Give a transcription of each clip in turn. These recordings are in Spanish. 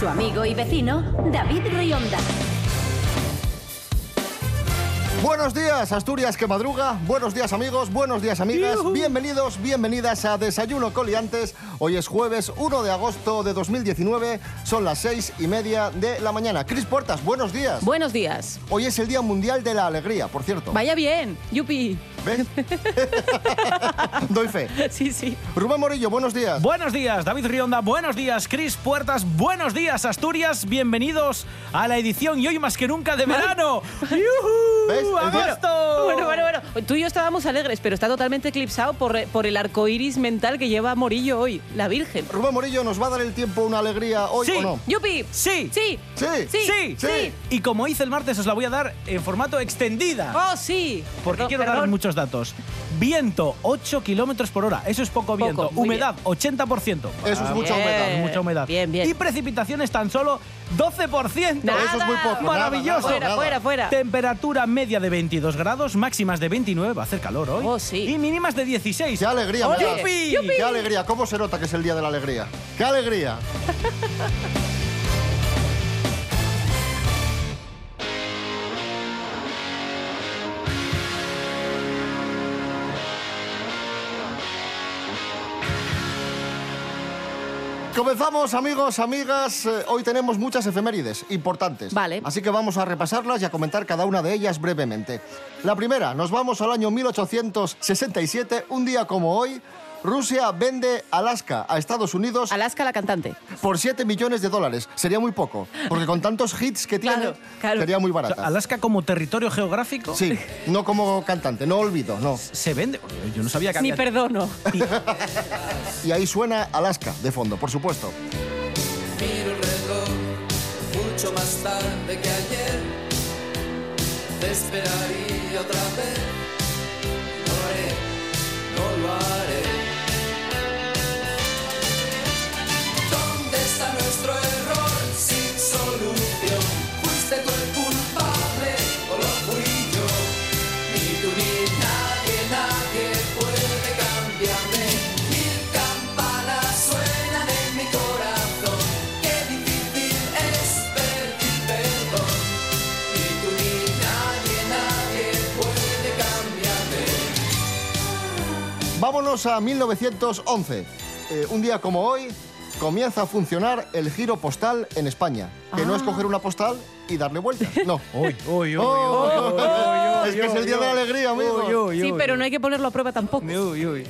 Su amigo y vecino, David Rionda. Buenos días, Asturias que madruga. Buenos días, amigos. Buenos días, amigas. Bienvenidos, bienvenidas a Desayuno Coliantes. Hoy es jueves 1 de agosto de 2019. Son las seis y media de la mañana. Cris Puertas, buenos días. Buenos días. Hoy es el Día Mundial de la Alegría, por cierto. Vaya bien, yupi. ¿Ves? Doy fe. Sí, sí. Rubén Morillo, buenos días. Buenos días, David Rionda. Buenos días, Cris Puertas. Buenos días, Asturias. Bienvenidos a la edición y hoy más que nunca de verano. Día- ¡Agosto! Bueno, bueno, bueno. Tú y yo estábamos alegres, pero está totalmente eclipsado por, por el arco iris mental que lleva Morillo hoy, la Virgen. Rubén Morillo, ¿nos va a dar el tiempo una alegría hoy Sí. o no? ¡Yupi! Sí. ¡Sí! Sí. ¡Sí! Sí. Sí. Y como hice el martes, os la voy a dar en formato extendida. ¡Oh, sí! Porque Perdón, quiero dar perdón. muchos datos. Viento, 8 kilómetros por hora. Eso es poco viento. Poco, Humedad, 80%. Eso es mucha Bien. humedad. Mucha humedad. Bien, bien. Y precipitaciones tan solo 12%. Nada. Eso es muy poco. Maravilloso. nada, Fuera, nada. fuera, fuera. Temperatura media de 22 grados, máximas de 29, va a hacer calor hoy. Oh, sí. Y mínimas de 16. ¡Qué alegría! ¡Yupi! ¡Qué alegría! ¿Cómo se nota que es el día de la alegría? ¡Qué alegría! Comenzamos, amigos, amigas. Eh, hoy tenemos muchas efemérides importantes. Vale. Así que vamos a repasarlas y a comentar cada una de ellas brevemente. La primera, nos vamos al año 1867, un día como hoy. Rusia vende Alaska a Estados Unidos Alaska la cantante. por 7 millones de dólares. Sería muy poco, porque con tantos hits que tiene, Claro, claro. sería muy O sea, barata. Alaska como territorio geográfico Sí, no como cantante, no olvido, no. se vende. Yo no sabía que Ni había. perdono. Y ahí suena Alaska, de fondo, por supuesto. Miro el reloj mucho más tarde que ayer. Te esperaría otra vez. No lo haré, no lo haré. Vámonos a 1911. Eh, un día como hoy comienza a funcionar el giro postal en España. Que no es coger una postal y darle vueltas. No. Uy, Oh, uy, uy, es que es el día de la alegría, amigo. Sí, pero no hay que ponerlo a prueba tampoco. Uy, uy.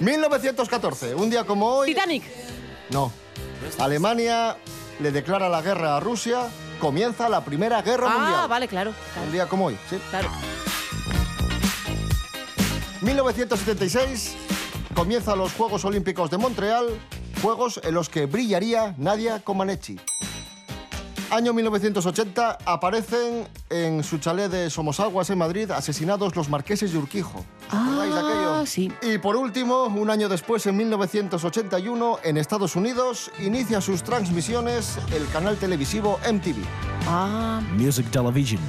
1914, un día como hoy. Titanic. No. Alemania le declara la guerra a Rusia. Comienza la Primera Guerra Ah, Mundial. vale, claro. Un claro, día como hoy, sí. claro. 1976 comienzan los Juegos Olímpicos de Montreal, juegos en los que brillaría Nadia Comaneci. Año 1980 aparecen en su chalet de Somosaguas en Madrid asesinados los marqueses de Urquijo. ¿Recordáis Ah, aquello? sí. Y por último, un año después, en 1981, en Estados Unidos, inicia sus transmisiones el canal televisivo MTV. Ah, Music Television.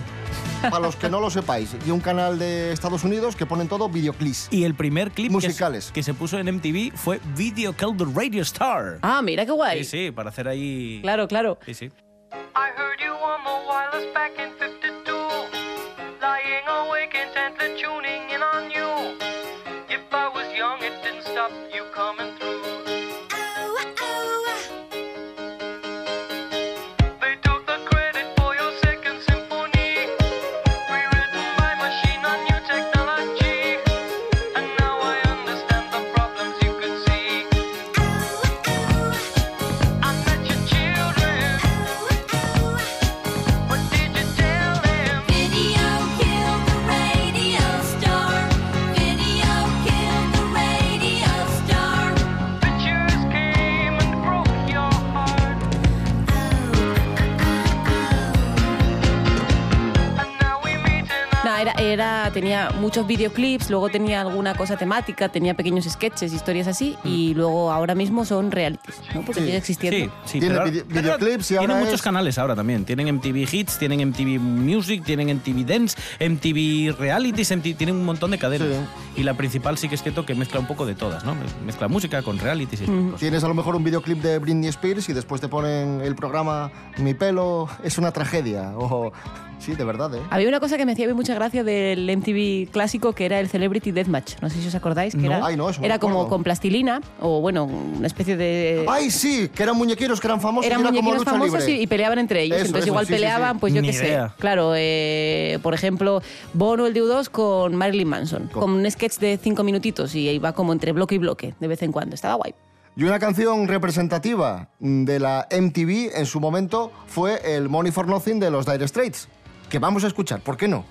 Para los que no lo sepáis, y un canal de Estados Unidos que ponen todo videoclips. Y el primer clip que se- Musicales. Que, se puso en MTV fue Video Killed the Radio Star. ah, mira qué guay. Sí, sí, para hacer ahí. Claro, claro. Sí, sí. I heard you on the wireless back in 52. Lying awake intently tuning in on you. Tenía muchos videoclips, luego tenía alguna cosa temática, tenía pequeños sketches, historias así, y luego ahora mismo son realities, ¿no? Porque Sí. sigue existiendo. Sí, sí. Tiene pero vide- pero videoclips y Tienen ahora muchos es- canales ahora también. Tienen MTV Hits, tienen MTV Music, tienen MTV Dance, MTV Realities, MTV tienen un montón de cadenas. Y la principal sí que es cierto que mezcla un poco de todas, ¿no? Mezcla música con realities y cosas. Tienes a lo mejor un videoclip de Britney Spears y después te ponen el programa Mi pelo es una tragedia. O sí, de verdad, ¿eh? Había una cosa que me hacía mucha gracia del MTV clásico que era el Celebrity Deathmatch. No sé si os acordáis. Que No. era, Ay, no, eso no era me como con plastilina o, bueno, una especie de. Ay, sí, que eran muñequeros que eran famosos eran y era como muñequitos lucha famosos libre. y, y peleaban entre ellos. Eso, Entonces, eso, igual sí, peleaban, sí. pues yo qué sé. Claro, eh, por ejemplo, Bono el Deudos con Marilyn Manson. Con un sketch de cinco minutitos y iba como entre bloque y bloque de vez en cuando. Estaba guay. Y una canción representativa de la MTV en su momento fue el Money for Nothing de los Dire Straits, que vamos a escuchar, ¿por qué no?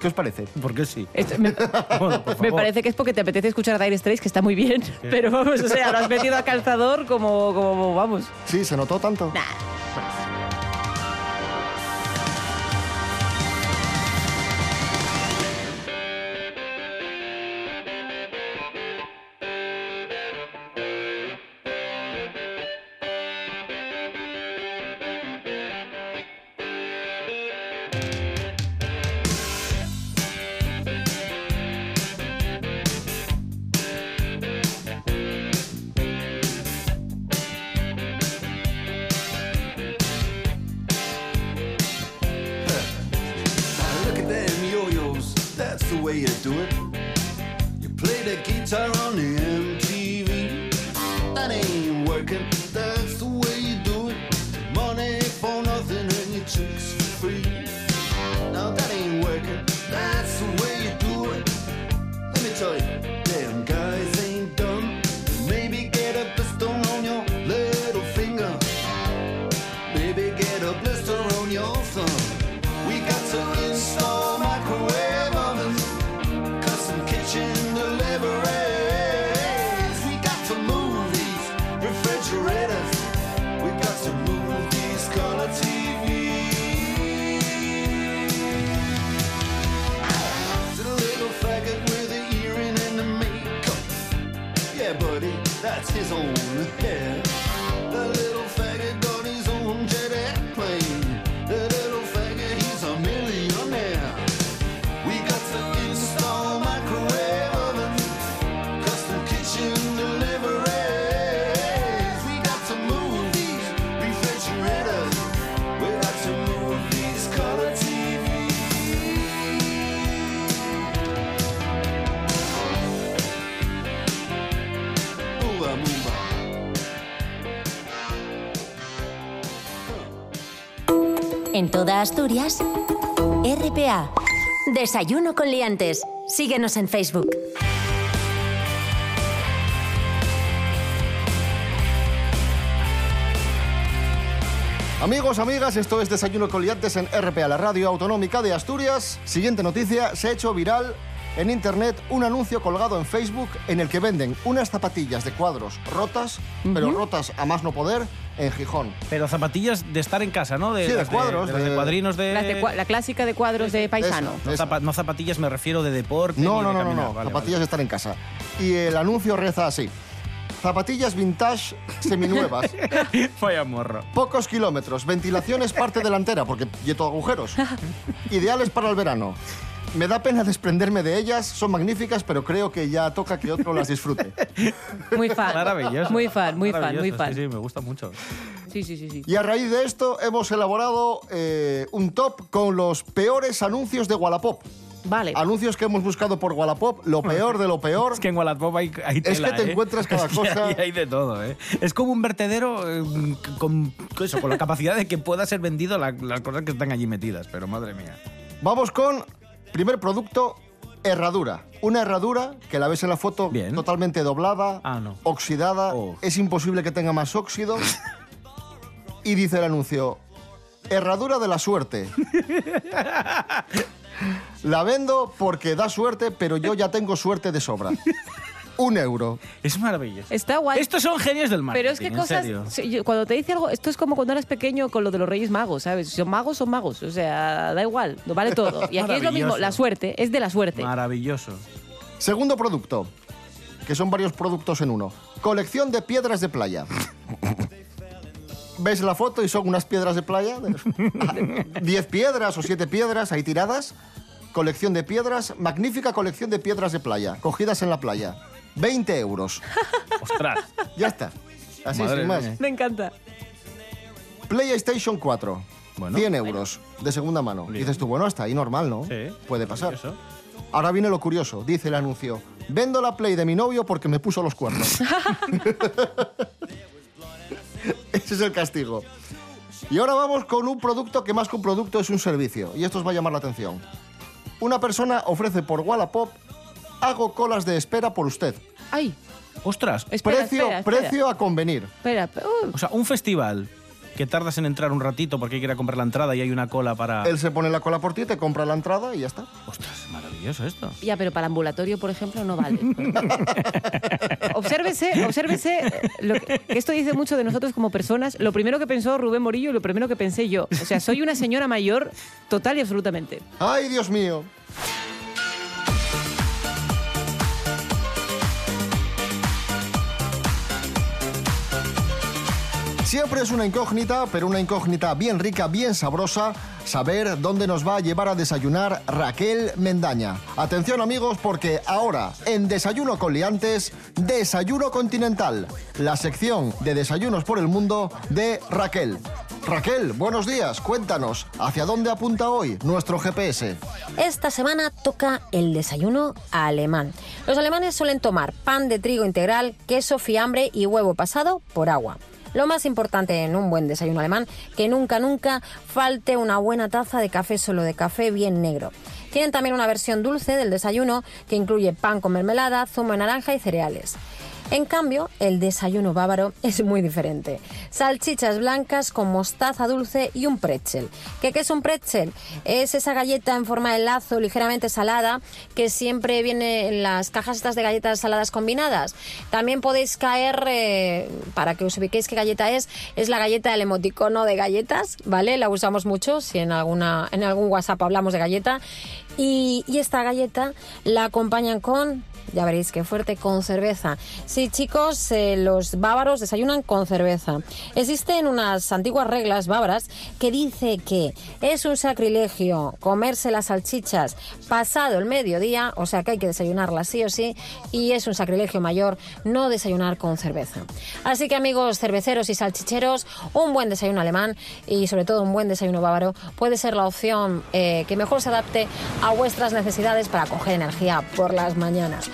¿Qué os parece? ¿Por qué sí? Esto me, Bueno, parece que es porque te apetece escuchar a Dire Straits, que está muy bien. Pero vamos, o sea, lo has metido a calzador como, como vamos. Sí, se notó tanto. Nah. Asturias, RPA. Desayuno con liantes. Síguenos en Facebook. Amigos, amigas, esto es Desayuno con Liantes en RPA, la radio autonómica de Asturias. Siguiente noticia, se ha hecho viral en internet un anuncio colgado en Facebook en el que venden unas zapatillas de cuadros rotas, pero rotas a más no poder, en Gijón. Pero zapatillas de estar en casa, ¿no? Sí, de las cuadros, las de, de- cuadrinos de... Las de cua- la clásica de cuadros de paisano. No, zapa- no zapatillas, me refiero de deporte. No, ni no, de no, no, caminar. no, Vale, zapatillas de estar en casa. Y el anuncio reza así. Zapatillas vintage seminuevas. Vaya morro. pocos kilómetros, ventilaciones parte delantera, porque lleto agujeros. Ideales para el verano. Me da pena desprenderme de ellas, son magníficas, pero creo que ya toca que otro las disfrute. Muy fan. Maravilloso. Muy fan, muy fan, muy fan. Sí, sí, me gusta mucho. Sí, sí, sí, sí. Y a raíz de esto hemos elaborado eh, un top con los peores anuncios de Wallapop. Vale. Anuncios que hemos buscado por Wallapop, lo peor de lo peor. Es que en Wallapop hay, hay Es que te ¿eh? encuentras cada Es que cosa. Hay, hay de todo, ¿eh? Es como un vertedero eh, con, con eso, con la capacidad de que pueda ser vendido la- las cosas que están allí metidas, pero madre mía. Vamos con primer producto, herradura. Una herradura que la ves en la foto Bien. totalmente doblada, Ah, no. oxidada, Oh. es imposible que tenga más óxido. y dice el anuncio, herradura de la suerte. La vendo porque da suerte, pero yo ya tengo suerte de sobra. Un euro. Es maravilloso. Está guay. Estos son genios del marketing, Pero es que en cosas. serio. sí, yo- cuando te dice algo, esto es como cuando eras pequeño con lo de los Reyes Magos, ¿sabes? Si son magos, son magos. O sea, da igual, no vale todo. Y aquí es lo mismo, Maravilloso. la suerte, es de la suerte. Maravilloso. Segundo producto, que son varios productos en uno. Colección de piedras de playa. ¿Ves la foto y son unas piedras de playa? Diez piedras o siete piedras ahí tiradas. Colección de piedras, magnífica colección de piedras de playa, cogidas en la playa. 20 euros. Ostras. Ya está. Así Madre sin más. mía. Me encanta. PlayStation 4. Bueno. 100 euros de segunda mano. Bien. Dices tú, bueno, hasta ahí normal, ¿no? Sí. Puede pasar. Ahora viene lo curioso. Dice el anuncio. Vendo la Play de mi novio porque me puso los cuernos. Ese es el castigo. Y ahora vamos con un producto que más que un producto es un servicio. Y esto os va a llamar la atención. Una persona ofrece por Wallapop hago colas de espera por usted. Ay, Ostras. espera, precio, espera, espera. precio a convenir. Espera, pe- uh, O sea, un festival que tardas en entrar un ratito porque hay que ir a comprar la entrada y hay una cola para... Él se pone la cola por ti, te compra la entrada y ya está. Ostras, maravilloso esto. Ya, pero para ambulatorio, por ejemplo, no vale. obsérvese, obsérvese, eh, lo que, que esto dice mucho de nosotros como personas. Lo primero que pensó Rubén Morillo y lo primero que pensé yo. O sea, soy una señora mayor total y absolutamente. ¡Ay, Dios mío! Siempre es una incógnita, pero una incógnita bien rica, bien sabrosa, saber dónde nos va a llevar a desayunar Raquel Mendaña. Atención amigos, porque ahora en Desayuno con Liantes, Desayuno Continental, la sección de desayunos por el mundo de Raquel. Raquel, buenos días, cuéntanos, ¿hacia dónde apunta hoy nuestro GPS? Esta semana toca el desayuno alemán. Los alemanes suelen tomar pan de trigo integral, queso, fiambre y huevo pasado por agua. Lo más importante en un buen desayuno alemán, que nunca, nunca falte una buena taza de café solo de café bien negro. Tienen también una versión dulce del desayuno que incluye pan con mermelada, zumo de naranja y cereales. En cambio, el desayuno bávaro es muy diferente. Salchichas blancas con mostaza dulce y un pretzel. ¿Qué, es un pretzel? Es esa galleta en forma de lazo ligeramente salada que siempre viene en las cajas estas de galletas saladas combinadas. También podéis caer, eh, para que os ubiquéis qué galleta es, es la galleta del emoticono de galletas, ¿vale? La usamos mucho, si en, alguna, en algún WhatsApp hablamos de galleta. Y, y esta galleta la acompañan con ya veréis qué fuerte con cerveza. Sí, chicos, eh, los bávaros desayunan con cerveza. Existen unas antiguas reglas bávaras que dice que es un sacrilegio comerse las salchichas pasado el mediodía, o sea que hay que desayunarlas sí o sí, y es un sacrilegio mayor no desayunar con cerveza. Así que amigos cerveceros y salchicheros, un buen desayuno alemán y sobre todo un buen desayuno bávaro puede ser la opción eh, que mejor se adapte a vuestras necesidades para coger energía por las mañanas.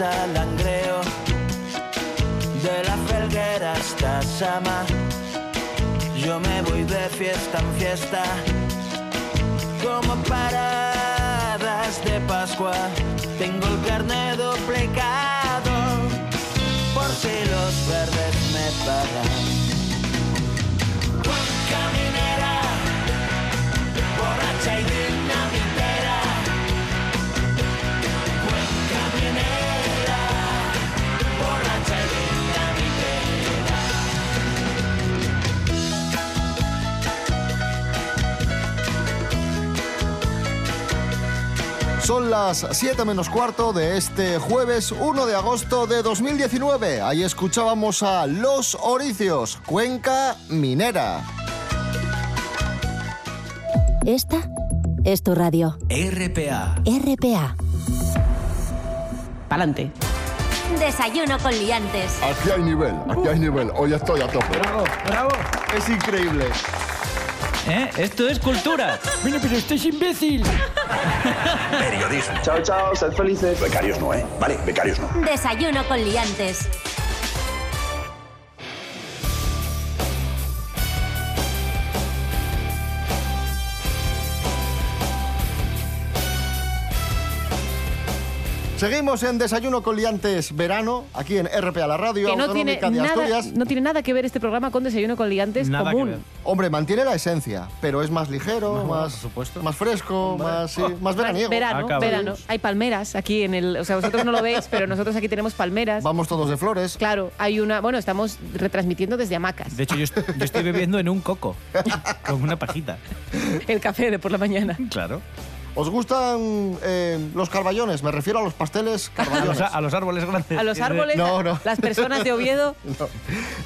Meres a Langreo, de la Felguera hasta Sama, yo me voy de fiesta en fiesta, como paradas de Pascua, tengo el carnet duplicado, por si los verdes me pagan. Son las 7 menos cuarto de este jueves 1 de agosto de 2019. Ahí escuchábamos a Los Oricios, Cuenca Minera. Esta es tu radio. RPA. RPA. Pa'lante. Desayuno con liantes. Aquí hay nivel, aquí hay nivel. Hoy estoy a tope. Bravo, bravo. Es increíble. ¿Eh? Esto es cultura. Bueno, pero esto es imbécil. Periodismo. Chao, chao, sed felices. Becarios no, ¿eh? Vale, becarios no. Desayuno con liantes. Seguimos en Desayuno con Liantes Verano, aquí en RPA, la radio Que no tiene, de nada, Asturias. no tiene nada que ver este programa con Desayuno con Liantes Nada común. Hombre, mantiene la esencia, pero es más ligero, más, por supuesto. más fresco, más, sí, más veraniego. Verano, Acaba. verano. Hay palmeras aquí en el... O sea, vosotros no lo veis, pero nosotros aquí tenemos palmeras. Vamos todos de flores. Claro, hay una... Bueno, estamos retransmitiendo desde hamacas. De hecho, yo, est- yo estoy bebiendo en un coco. Con una pajita. El café de por la mañana. Claro. ¿Os gustan eh, los carballones? Me refiero a los pasteles A los, carballones. a los árboles grandes. A los árboles, No, no. las personas de Oviedo... No.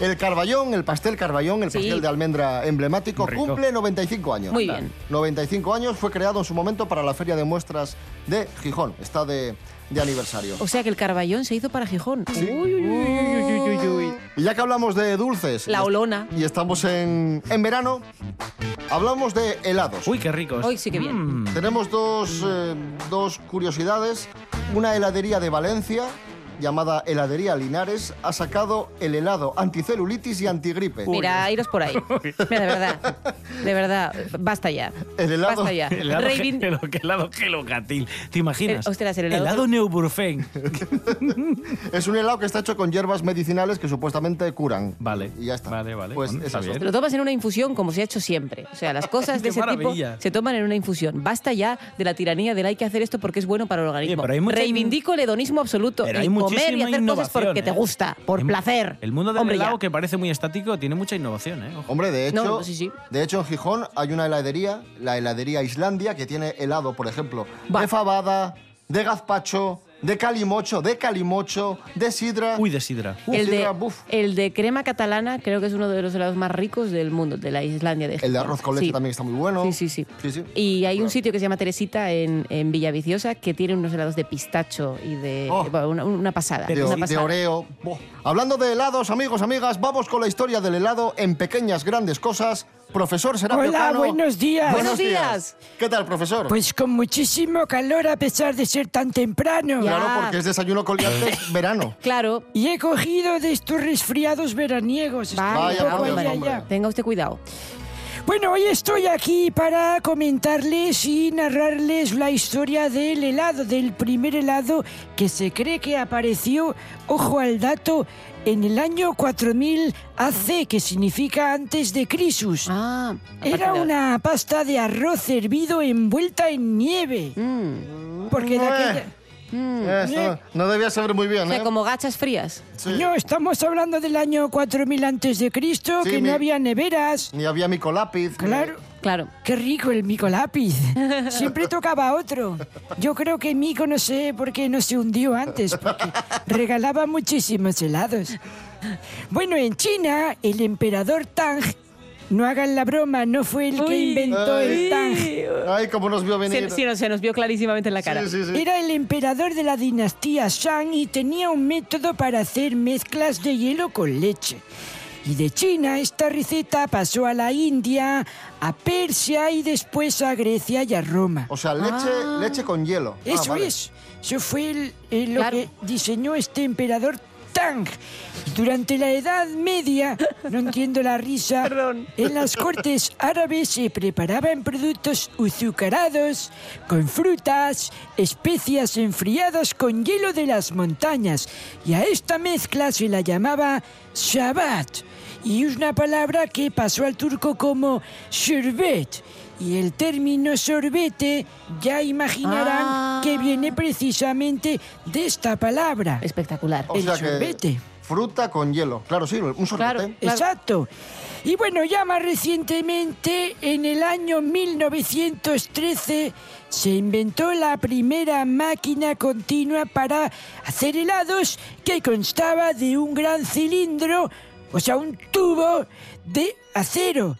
El carballón, el pastel carballón, el Sí. pastel de almendra emblemático, Rico. cumple 95 años. Muy bien. 95 años, fue creado en su momento para la Feria de Muestras de Gijón. Está de, de aniversario. O sea que el Carballón se hizo para Gijón. Uy, uy, uy, uy, uy, uy, uy, uy. Y ya que hablamos de dulces La olona. y estamos en, en verano, hablamos de helados. Uy, qué ricos. Hoy sí que bien. Mm. Tenemos dos, eh, dos curiosidades. Una heladería de Valencia, llamada Heladería Linares, ha sacado el helado anticelulitis y antigripe. Mira, iros por ahí. Mira, de verdad. De verdad. Basta ya. El helado- Basta ya. Helado, Reivin- gelo, helado gelocatil. ¿Te imaginas? Eh, ostras, el helado- helado Neuburfen. Es un helado que está hecho con hierbas medicinales que supuestamente curan. Vale. Y ya está. Vale, vale. Pues está eso. bien. Te lo tomas en una infusión como se ha hecho siempre. O sea, las cosas de ese maravilla. tipo se toman en una infusión. Basta ya de la tiranía del hay que hacer esto porque es bueno para el organismo. pero hay mucha- Reivindico el hedonismo absoluto. Pero hay el comer y hacer cosas porque te ¿eh? gusta, por El- placer. El mundo del Hombre, helado, ya. que parece muy estático, tiene mucha innovación, ¿eh? Ojo. Hombre, de hecho, No, sí, sí. de hecho en Gijón hay una heladería, la heladería Islandia, que tiene helado, por ejemplo, Va. de fabada, de gazpacho, de calimocho, de calimocho, de sidra. Uy, de sidra. Uf, El de, sidra, buf. el de crema catalana creo que es uno de los helados más ricos del mundo, de la Islandia de El de arroz con leche Sí. también está muy bueno. Sí, sí, sí. Sí, sí. Y hay un sitio que se llama Teresita en, en Villaviciosa que tiene unos helados de pistacho y de... Oh. bueno, una, una pasada. de, una de. Oreo. Buah. Hablando de helados, amigos, amigas, vamos con la historia del helado en pequeñas grandes cosas. Profesor Serapio Hola, Cano. buenos días. Buenos días. ¿Qué tal, profesor? Pues con muchísimo calor a pesar de ser tan temprano. Ya. Claro, porque es desayuno con liantes verano. Claro. Y he cogido de estos resfriados veraniegos. Estoy un Vaya, poco por Dios, allá, hombre. allá. Tenga usted cuidado. Bueno, hoy estoy aquí para comentarles y narrarles la historia del helado, del primer helado que se cree que apareció, ojo al dato, en el año 4000 AC, que significa antes de Crisus. Ah, Era una pasta de arroz hervido envuelta en nieve. Mm. Porque de aquella... Eh, esto no, debía saber muy O bien, sea, ¿eh? como gachas frías. Sí. No, estamos hablando del año 4000 antes de Cristo, Sí, que mi- no había neveras. Ni había micolápiz. Claro. Claro. Qué rico el mico lápiz. Siempre tocaba otro. Yo creo que Mico no sé por qué no se hundió antes, porque regalaba muchísimos helados. Bueno, en China, el emperador Tang, no hagan la broma, no fue el que Uy. inventó el Tang. Ay, cómo nos vio venir. Sí, no, se nos vio clarísimamente en la cara. Sí, sí, sí. Era el emperador de la dinastía Shang y tenía un método para hacer mezclas de hielo con leche. Y de China esta receta pasó a la India, a Persia y después a Grecia y a Roma. O sea, leche, leche con hielo. Ah, Eso vale. es. Eso fue el- el- lo Claro. que diseñó este emperador Durante la Edad Media, no entiendo la risa, Perdón. en las cortes árabes se preparaban productos azucarados con frutas, especias enfriadas con hielo de las montañas. Y a esta mezcla se la llamaba Shabbat. Y es una palabra que pasó al turco como sherbet. Y el término sorbete ya imaginarán Ah. que viene precisamente de esta palabra. Espectacular. O el sea que- sorbete. Fruta con hielo. Claro, sí, un sorbete. Exacto. Y bueno, ya más recientemente, en el año 1913, se inventó la primera máquina continua para hacer helados que constaba de un gran cilindro, o sea, un tubo de acero,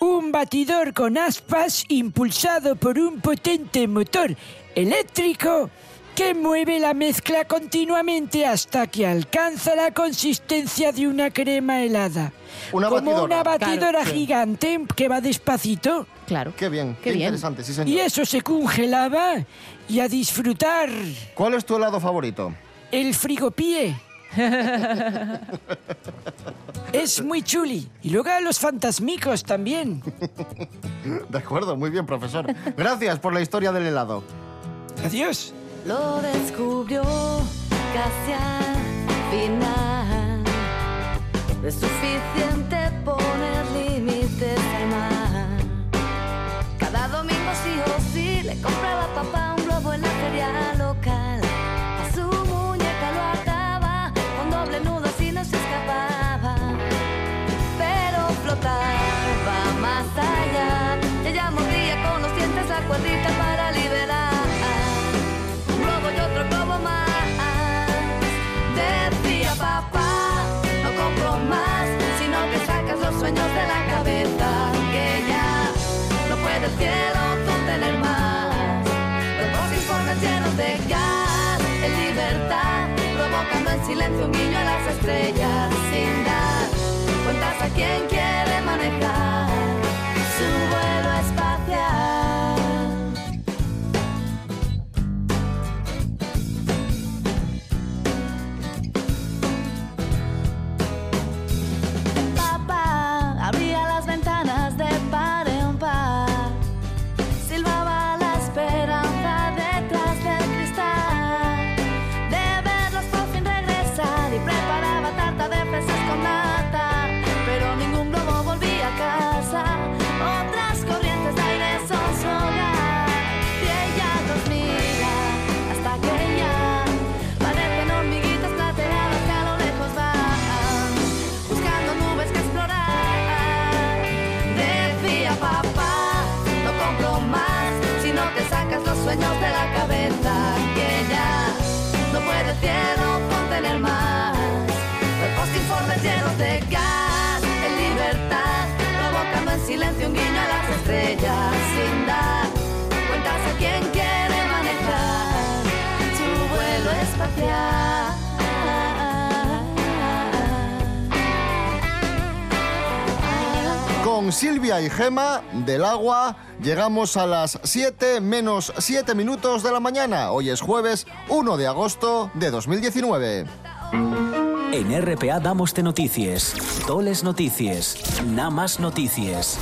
un batidor con aspas impulsado por un potente motor eléctrico que mueve la mezcla continuamente hasta que alcanza la consistencia de una crema helada. Una Como batidora. una batidora Claro, sí. gigante que va despacito. Claro. Qué bien, qué, Qué bien. interesante, sí señor. Y eso se congelaba y a disfrutar ¿Cuál es tu helado favorito? el frigopie. es muy chuli. Y luego a los fantasmicos también. De acuerdo, muy bien, profesor. Gracias por la historia del helado. Adiós. Lo descubrió estrellas. Con Silvia y Gema del agua llegamos a las 7 menos 7 minutos de la mañana. Hoy es jueves 1 de agosto de 2019. En RPA damos de noticias, toles noticias, nada más noticias.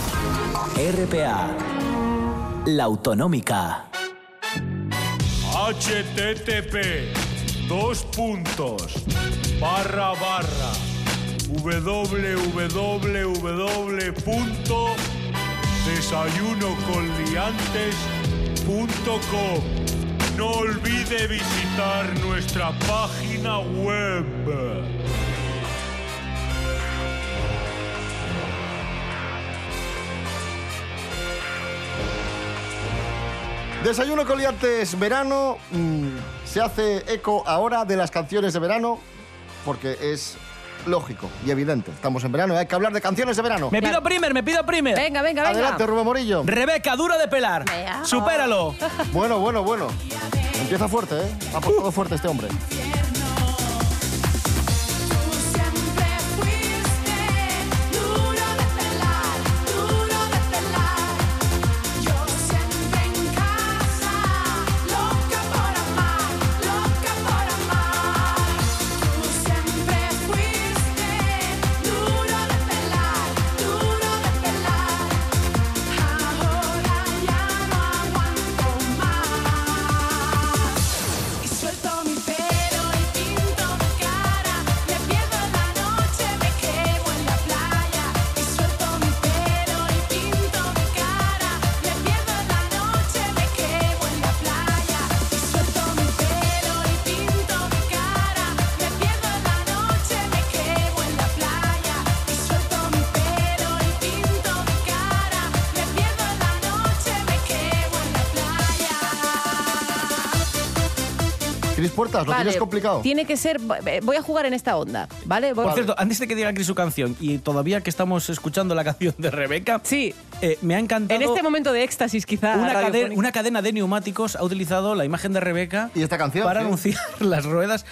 RPA, la autonómica. http dos puntos barra barra www.desayunoconliantes.com No olvide visitar nuestra página web. Desayuno Coliantes verano mm, se hace eco ahora de las canciones de verano porque es lógico y evidente. Estamos en verano y hay que hablar de canciones de verano. Me pido primer, me pido primer. Venga, venga, venga. Adelante, Rubén Morillo. Rebeca, duro de pelar. Supéralo. Bueno, bueno, bueno. Empieza fuerte, ¿eh? Ha apostado fuerte este hombre. Puertas, lo Vale, tienes complicado. Tiene que ser. eh, Voy a jugar en esta onda, ¿vale? Voy- Por cierto, antes de que diga Cris su canción, y todavía que estamos escuchando la canción de Rebeca, sí. me ha encantado. en este momento de éxtasis, quizá. una, cadena, radiofónico. una cadena de neumáticos ha utilizado la imagen de Rebeca y esta canción para sí. anunciar las ruedas.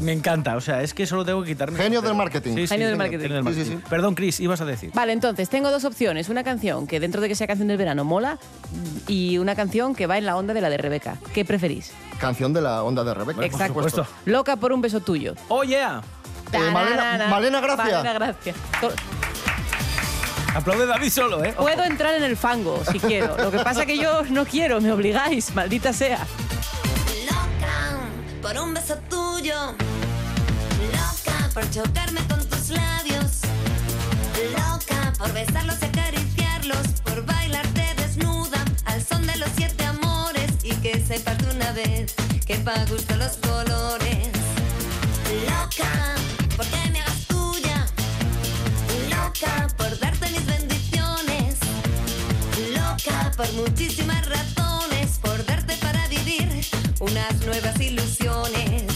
Me encanta, o sea, es que solo tengo que quitarme. Genio del marketing. Sí, sí, Genio del marketing. genio del Sí. Perdón, Chris, ibas a decir. Vale, entonces tengo dos opciones. Una canción que dentro de que sea canción del verano mola y una canción que va en la onda de la de Rebeca. ¿Qué preferís? Canción de la onda de Rebeca. Exacto. Por supuesto. Loca por un beso tuyo. ¡Oh, yeah! Eh, Malena-. Malena Gracia. Malena Gracia. Aplaude David solo, ¿eh? Puedo entrar en el fango si quiero. Lo que pasa que yo no quiero, me obligáis, maldita sea. Loca por un beso tuyo. Por chocarme con tus labios. Loca por besarlos y acariciarlos. Por bailarte desnuda al son de los siete amores. Y que sepas de una vez que pa' gusto los colores. Loca porque me hagas tuya. Loca por darte mis bendiciones. Loca por muchísimas razones, por darte para vivir unas nuevas ilusiones.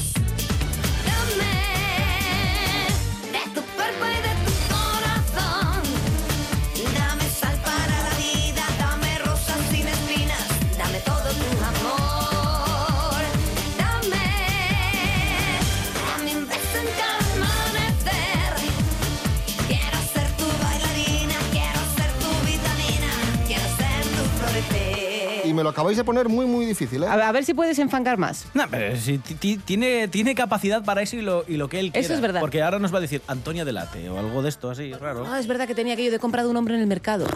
Acabáis de poner muy, muy difícil, ¿eh? A, a ver si puedes enfangar más. No, pero si ti- ti- tiene, tiene capacidad para eso y lo, y lo que él quiera. Eso es verdad. Porque ahora nos va a decir Antonia Delate o algo de esto así, raro. Ah, es verdad que tenía aquello de comprar un hombre en el mercado.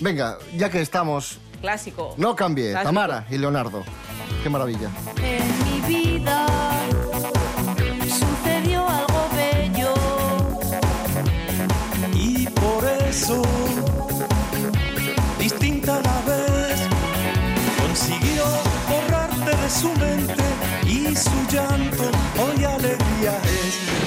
Venga, ya que estamos, Clásico. no cambie. Clásico. Tamara y Leonardo. Qué maravilla. En mi vida sucedió algo bello. Y por eso, su mente y su llanto hoy alegría es.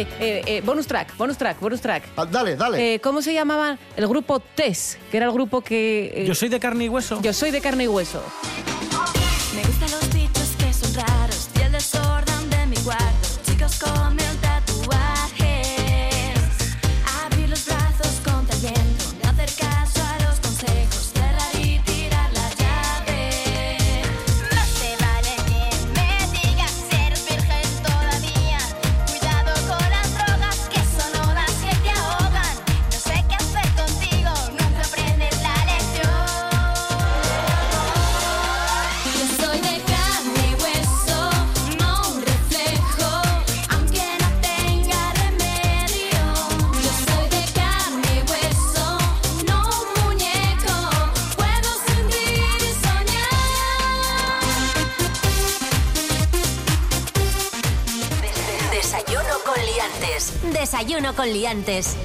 Eh, eh, eh, bonus track, bonus track, bonus track. Ah, dale, dale. Eh, ¿Cómo se llamaban? El grupo TES, que era el grupo que... eh, Yo soy de carne y hueso. Yo soy de carne y hueso. Con liantes.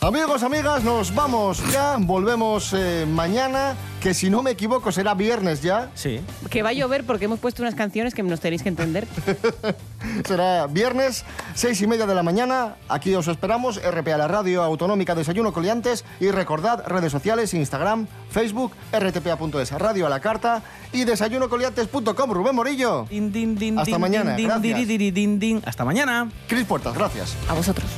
Amigos, amigas, nos vamos ya. Volvemos eh, mañana, que si no me equivoco será viernes ya. Sí. Que va a llover porque hemos puesto unas canciones que nos tenéis que entender. Será viernes, seis y media de la mañana. Aquí os esperamos. RPA, la radio autonómica Desayuno Coliantes. Y recordad, redes sociales, Instagram, Facebook, rtpa.es, radio a la carta y desayunocoliantes.com. Rubén Morillo. Din, din, din, Hasta din, mañana. din, din, Gracias. diri, diri, din, din. Hasta mañana. Cris Puertas, gracias. A vosotros.